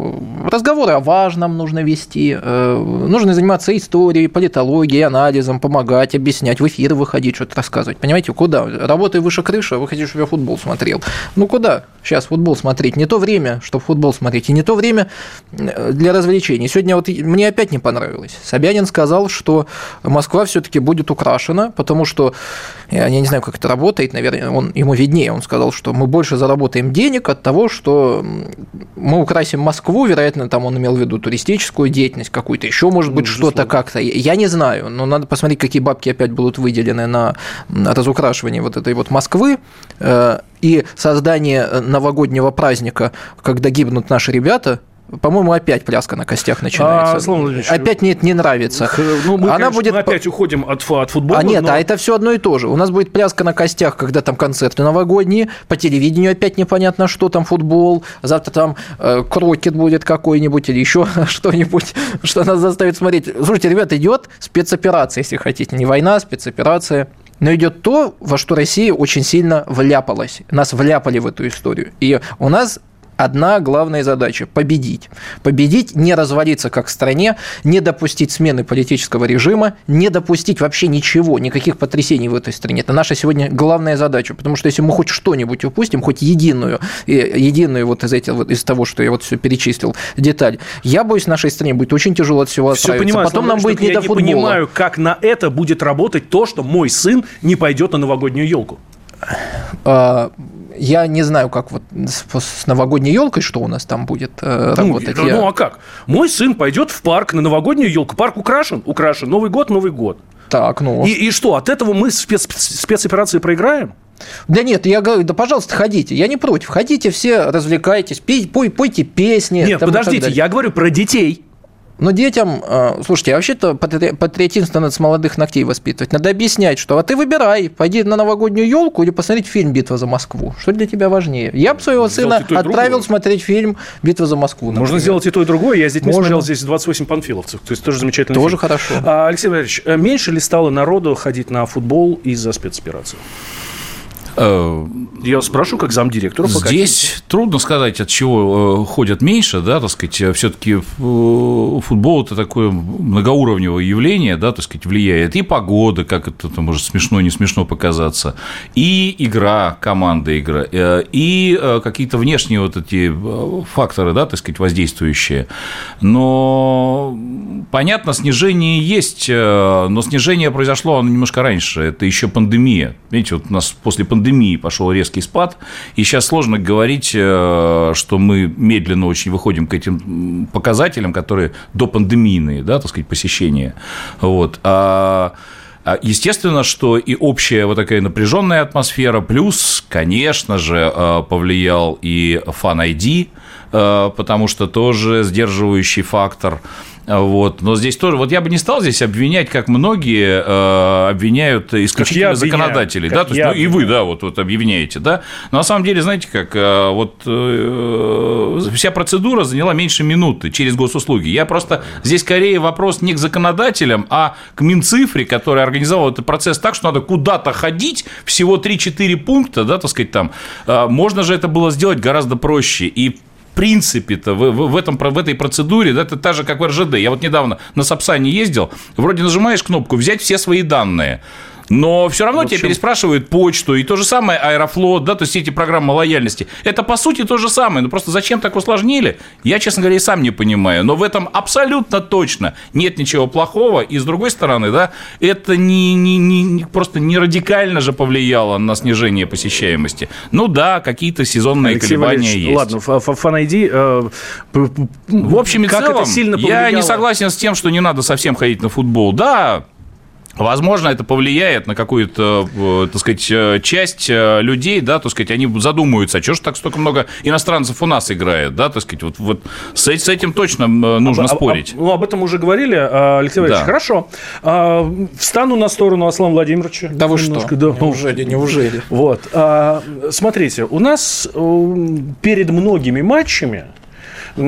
разговоры о важном нужно вести. Э, нужно заниматься историей, политологией, анализом, помогать, объяснять, в эфиры выходить, что-то рассказывать. Понимаете, куда? Работая выше крыши, вы хотите, чтобы я футбол смотрел. Ну, куда сейчас футбол смотреть? Не то время, чтобы футбол смотреть, и не то время для развлечений. Сегодня вот мне опять не понравилось. Собянин сказал, что Москва все-таки будет украшена, потому что, я не знаю, как это работает, наверное, он, ему виднее. Он сказал, что мы больше заработаем денег от того, что мы украсим Москву, вероятно, там он имел в виду туристическую деятельность какую-то, еще, может быть, ну, что-то как-то. Я не знаю, но надо посмотреть, какие бабки опять будут выделены на разукрашивание вот этой вот Москвы э, и создание новогоднего праздника, когда гибнут наши ребята, по-моему, опять пляска на костях начинается. А, Слава опять мне это не нравится. Ну, мы, Она конечно, будет... мы опять уходим от, от футбола. А нет, но... а это все одно и то же. У нас будет пляска на костях, когда там концерты новогодние, по телевидению опять непонятно, что там футбол, завтра там э, крокет будет какой-нибудь или еще что-нибудь, что нас заставит смотреть. Слушайте, ребята, идет спецоперация, если хотите. Не война, а спецоперация. Но идет то, во что Россия очень сильно вляпалась. Нас вляпали в эту историю. И у нас одна главная задача – победить. Победить, не развалиться как стране, не допустить смены политического режима, не допустить вообще ничего, никаких потрясений в этой стране. Это наша сегодня главная задача, потому что если мы хоть что-нибудь упустим, хоть единую, единую вот из, этих, вот из того, что я вот все перечислил, деталь, я боюсь, нашей стране будет очень тяжело от всего все Понимаю, Потом нам будет не я до футбола. не понимаю, как на это будет работать то, что мой сын не пойдет на новогоднюю елку. А, я не знаю, как вот с, новогодней елкой, что у нас там будет э, ну, работать. Ну, я... ну а как? Мой сын пойдет в парк на новогоднюю елку. Парк украшен? Украшен. Новый год, Новый год. Так, ну. И, и что, от этого мы спец, спецоперации проиграем? Да нет, я говорю, да пожалуйста, ходите. Я не против. Ходите все, развлекайтесь, пей, пой, пойте песни. Нет, подождите, я говорю про детей. Но детям, э, слушайте, а вообще-то патриотизм надо с молодых ногтей воспитывать. Надо объяснять, что а ты выбирай, пойди на новогоднюю елку или посмотреть фильм «Битва за Москву». Что для тебя важнее? Я бы своего сына отправил другое. смотреть фильм «Битва за Москву». Например. Можно сделать и то, и другое. Я с детьми Можно. смотрел здесь 28 панфиловцев. То есть тоже замечательно. Тоже фильм. хорошо. А, Алексей Валерьевич, э, меньше ли стало народу ходить на футбол из-за спецоперации? Э, Я спрошу, как замдиректора. Здесь трудно сказать, от чего э, ходят меньше, да, так сказать, э, все-таки футбол это такое многоуровневое явление, да, так сказать, влияет и погода, как это там, может смешно, не смешно показаться, и игра, команда игра, и какие-то внешние вот эти факторы, да, так сказать, воздействующие. Но понятно, снижение есть, но снижение произошло оно немножко раньше, это еще пандемия. Видите, вот у нас после пандемии пандемии пошел резкий спад, и сейчас сложно говорить, э, что мы медленно очень выходим к этим показателям, которые до пандемийные, да, так сказать, посещения. Вот. А а Естественно, что и общая вот такая напряженная атмосфера, плюс, конечно же, э, повлиял и Fan ID, э, потому что тоже сдерживающий фактор. Вот. Но здесь тоже, вот я бы не стал здесь обвинять, как многие э, обвиняют исключительно законодателей. Да? То есть, ну, и вы, да, вот, вот объявляете, да. Но на самом деле, знаете как, э, вот э, вся процедура заняла меньше минуты через госуслуги. Я просто, здесь скорее вопрос не к законодателям, а к Минцифре, который организовал этот процесс так, что надо куда-то ходить, всего 3-4 пункта, да, так сказать, там. Э, можно же это было сделать гораздо проще. И принципе-то в, в, в, этом, в этой процедуре, да, это та же, как в РЖД. Я вот недавно на Сапсане ездил, вроде нажимаешь кнопку «Взять все свои данные», но все равно общем... тебя переспрашивают почту, и то же самое Аэрофлот, да, то есть эти программы лояльности. Это, по сути, то же самое, но просто зачем так усложнили, я, честно говоря, и сам не понимаю. Но в этом абсолютно точно нет ничего плохого, и с другой стороны, да, это не, не, не, просто не радикально же повлияло на снижение посещаемости. Ну да, какие-то сезонные Алексей колебания есть. Ладно, фанайди... Э, в общем и целом, я не согласен с тем, что не надо совсем ходить на футбол. Да, Возможно, это повлияет на какую-то, э, так сказать, э, часть э, людей, да, так сказать, они задумаются, а что же так столько много иностранцев у нас играет, да, так сказать, вот, вот с, с этим точно нужно об, спорить. Об, ну, об этом уже говорили, Алексей Валерьевич, да. хорошо. А, встану на сторону Аслана Владимировича. Да вы немножко, что? Да, неужели, неужели? Вот, а, смотрите, у нас перед многими матчами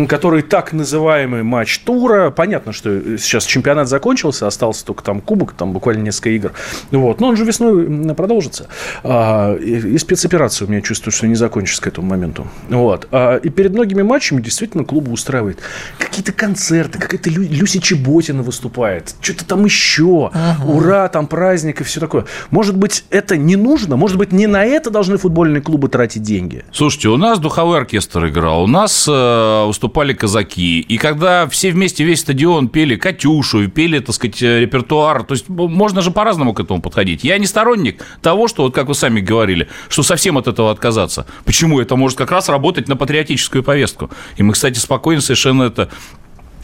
который так называемый матч тура. Понятно, что сейчас чемпионат закончился, остался только там кубок, там буквально несколько игр. Вот. Но он же весной продолжится. А, и спецоперация у меня чувствую, что не закончится к этому моменту. Вот. А, и перед многими матчами действительно клубы устраивает какие-то концерты, какая-то Лю, Люси Чеботина выступает, что-то там еще, ага. ура, там праздник и все такое. Может быть, это не нужно? Может быть, не на это должны футбольные клубы тратить деньги? Слушайте, у нас духовой оркестр играл, у нас э, выступали казаки. И когда все вместе, весь стадион пели «Катюшу», пели, так сказать, репертуар, то есть можно же по-разному к этому подходить. Я не сторонник того, что, вот как вы сами говорили, что совсем от этого отказаться. Почему? Это может как раз работать на патриотическую повестку. И мы, кстати, спокойно совершенно это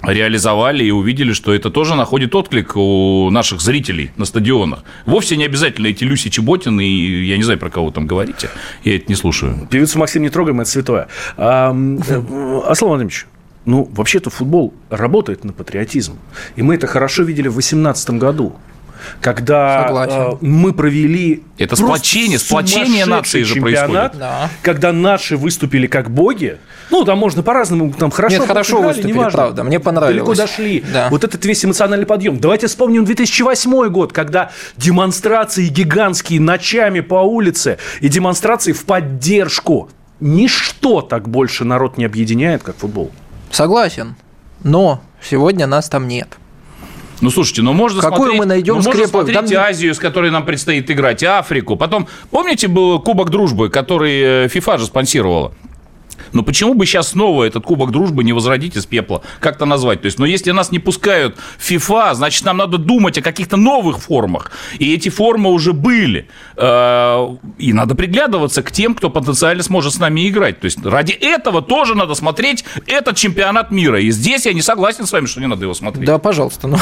реализовали и увидели, что это тоже находит отклик у наших зрителей на стадионах. Вовсе не обязательно эти Люси Чеботины, и я не знаю, про кого там говорите, я это не слушаю. Певицу Максим не трогаем, это святое. А, Аслан Владимирович, ну, вообще-то футбол работает на патриотизм. И мы это хорошо видели в 2018 году когда э, мы провели это сплочение, сплочение нации же происходит. Да. Когда наши выступили как боги, ну, там можно по-разному, там хорошо, Нет, хорошо выступили, неважно. правда, мне понравилось. Далеко дошли. Да. Вот этот весь эмоциональный подъем. Давайте вспомним 2008 год, когда демонстрации гигантские ночами по улице и демонстрации в поддержку. Ничто так больше народ не объединяет, как футбол. Согласен, но сегодня нас там нет. Ну, слушайте, ну можно Какую смотреть, мы найдем ну, можно смотреть там... Азию, с которой нам предстоит играть, Африку. Потом, помните, был Кубок Дружбы, который FIFA э, же спонсировала? Но почему бы сейчас снова этот Кубок Дружбы не возродить из пепла? Как-то назвать. То есть, но если нас не пускают в FIFA, значит, нам надо думать о каких-то новых формах. И эти формы уже были. Э, и надо приглядываться к тем, кто потенциально сможет с нами играть. То есть, ради этого тоже надо смотреть этот чемпионат мира. И здесь я не согласен с вами, что не надо его смотреть. Да, пожалуйста. Ну,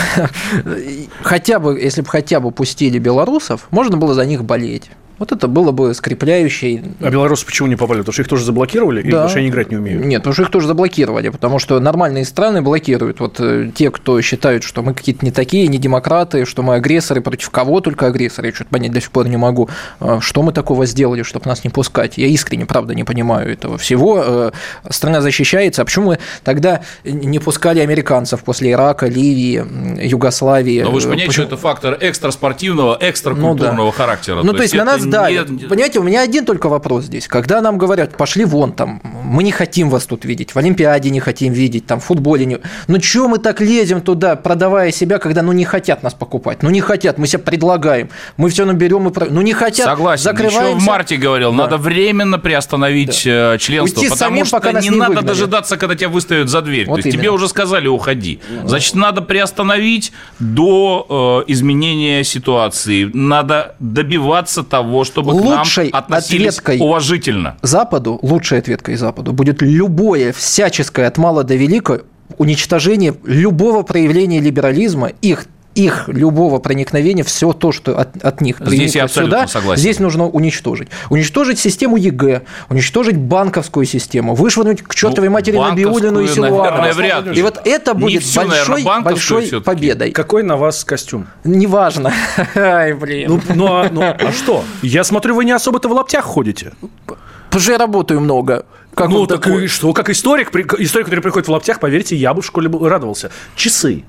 хотя бы, если бы хотя бы пустили белорусов, можно было за них болеть. Вот это было бы скрепляющей. А белорусы почему не попали? Потому что их тоже заблокировали? Да. Или потому что они играть не умеют? Нет, потому что их тоже заблокировали, потому что нормальные страны блокируют. Вот э, те, кто считают, что мы какие-то не такие, не демократы, что мы агрессоры, против кого только агрессоры, я что-то понять до сих пор не могу. А что мы такого сделали, чтобы нас не пускать? Я искренне, правда, не понимаю этого всего. Э, страна защищается, а почему мы тогда не пускали американцев после Ирака, Ливии, Югославии? Но вы же понимаете, почему? что это фактор экстраспортивного, экстракультурного ну, да. характера. Ну, то, то есть, на нас да, нет... понимаете, у меня один только вопрос здесь. Когда нам говорят, пошли вон там, мы не хотим вас тут видеть, в Олимпиаде не хотим видеть, там в футболе не... Ну чего мы так лезем туда, продавая себя, когда ну не хотят нас покупать, ну не хотят, мы себя предлагаем, мы все наберем и... Ну не хотят, Согласен, закрываемся. еще в марте говорил, да. надо временно приостановить да. Э, членство, Уйти потому самим, что пока не, не надо выгнали. дожидаться, когда тебя выставят за дверь. Вот То есть тебе уже сказали, уходи. Ну, Значит, надо приостановить до э, изменения ситуации. Надо добиваться того, чтобы Лучше лучшей ответкой уважительно. Западу, лучшей ответкой Западу будет любое всяческое от мала до велика уничтожение любого проявления либерализма, их их любого проникновения, все то, что от, от них здесь я сюда, согласен. здесь нужно уничтожить. Уничтожить систему ЕГЭ, уничтожить банковскую систему, вышвырнуть к чертовой ну, матери Набиулину и Силуанову. И вот это будет всю, большой, наверное, большой победой. Какой на вас костюм? Неважно. Ай, блин. Ну, ну, а, ну, а что? Я смотрю, вы не особо-то в лаптях ходите. Я работаю много. Как ну, так такой? и что? Как историк, историк, который приходит в лаптях, поверьте, я бы в школе радовался. Часы.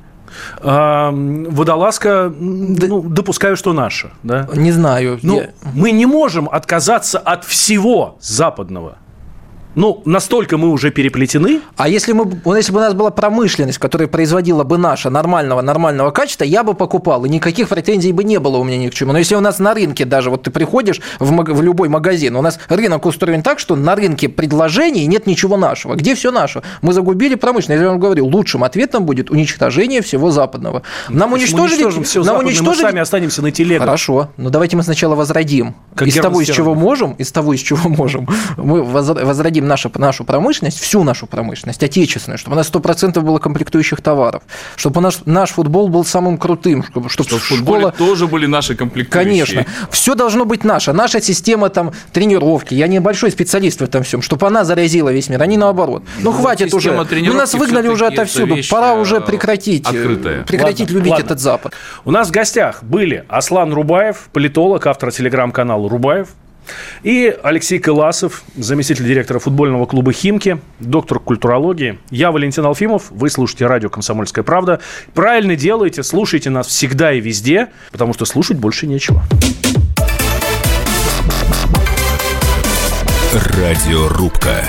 А, водолазка, да. ну, допускаю, что наша. Да? Не знаю. Ну, я... мы не можем отказаться от всего западного ну, настолько мы уже переплетены. А если, мы, если бы у нас была промышленность, которая производила бы наше нормального, нормального качества, я бы покупал, и никаких претензий бы не было у меня ни к чему. Но если у нас на рынке даже, вот ты приходишь в, в любой магазин, у нас рынок устроен так, что на рынке предложений нет ничего нашего. Где все наше? Мы загубили промышленность. Я вам говорю, лучшим ответом будет уничтожение всего западного. Нам уничтожили... все нам уничтожили... мы сами останемся на телегах. Хорошо, но давайте мы сначала возродим. Как из того, из чего можем, из того, из чего можем, мы возродим нашу, нашу промышленность, всю нашу промышленность, отечественную, чтобы у нас 100% было комплектующих товаров, чтобы наш, наш футбол был самым крутым, чтобы, чтобы, чтобы школа... в футболе тоже были наши комплектующие. Конечно. Все должно быть наше. Наша система там тренировки. Я небольшой специалист в этом всем, чтобы она заразила весь мир, а не наоборот. Ну, ну хватит уже. Ну, нас выгнали уже отовсюду. Пора уже прекратить. Э, открытая. Прекратить ладно, любить ладно. этот Запад. У нас в гостях были Аслан Рубаев, политолог, автор телеграм-канала Рубаев. И Алексей Кыласов, заместитель директора футбольного клуба «Химки», доктор культурологии. Я Валентин Алфимов, вы слушаете радио «Комсомольская правда». Правильно делаете, слушайте нас всегда и везде, потому что слушать больше нечего. Радиорубка.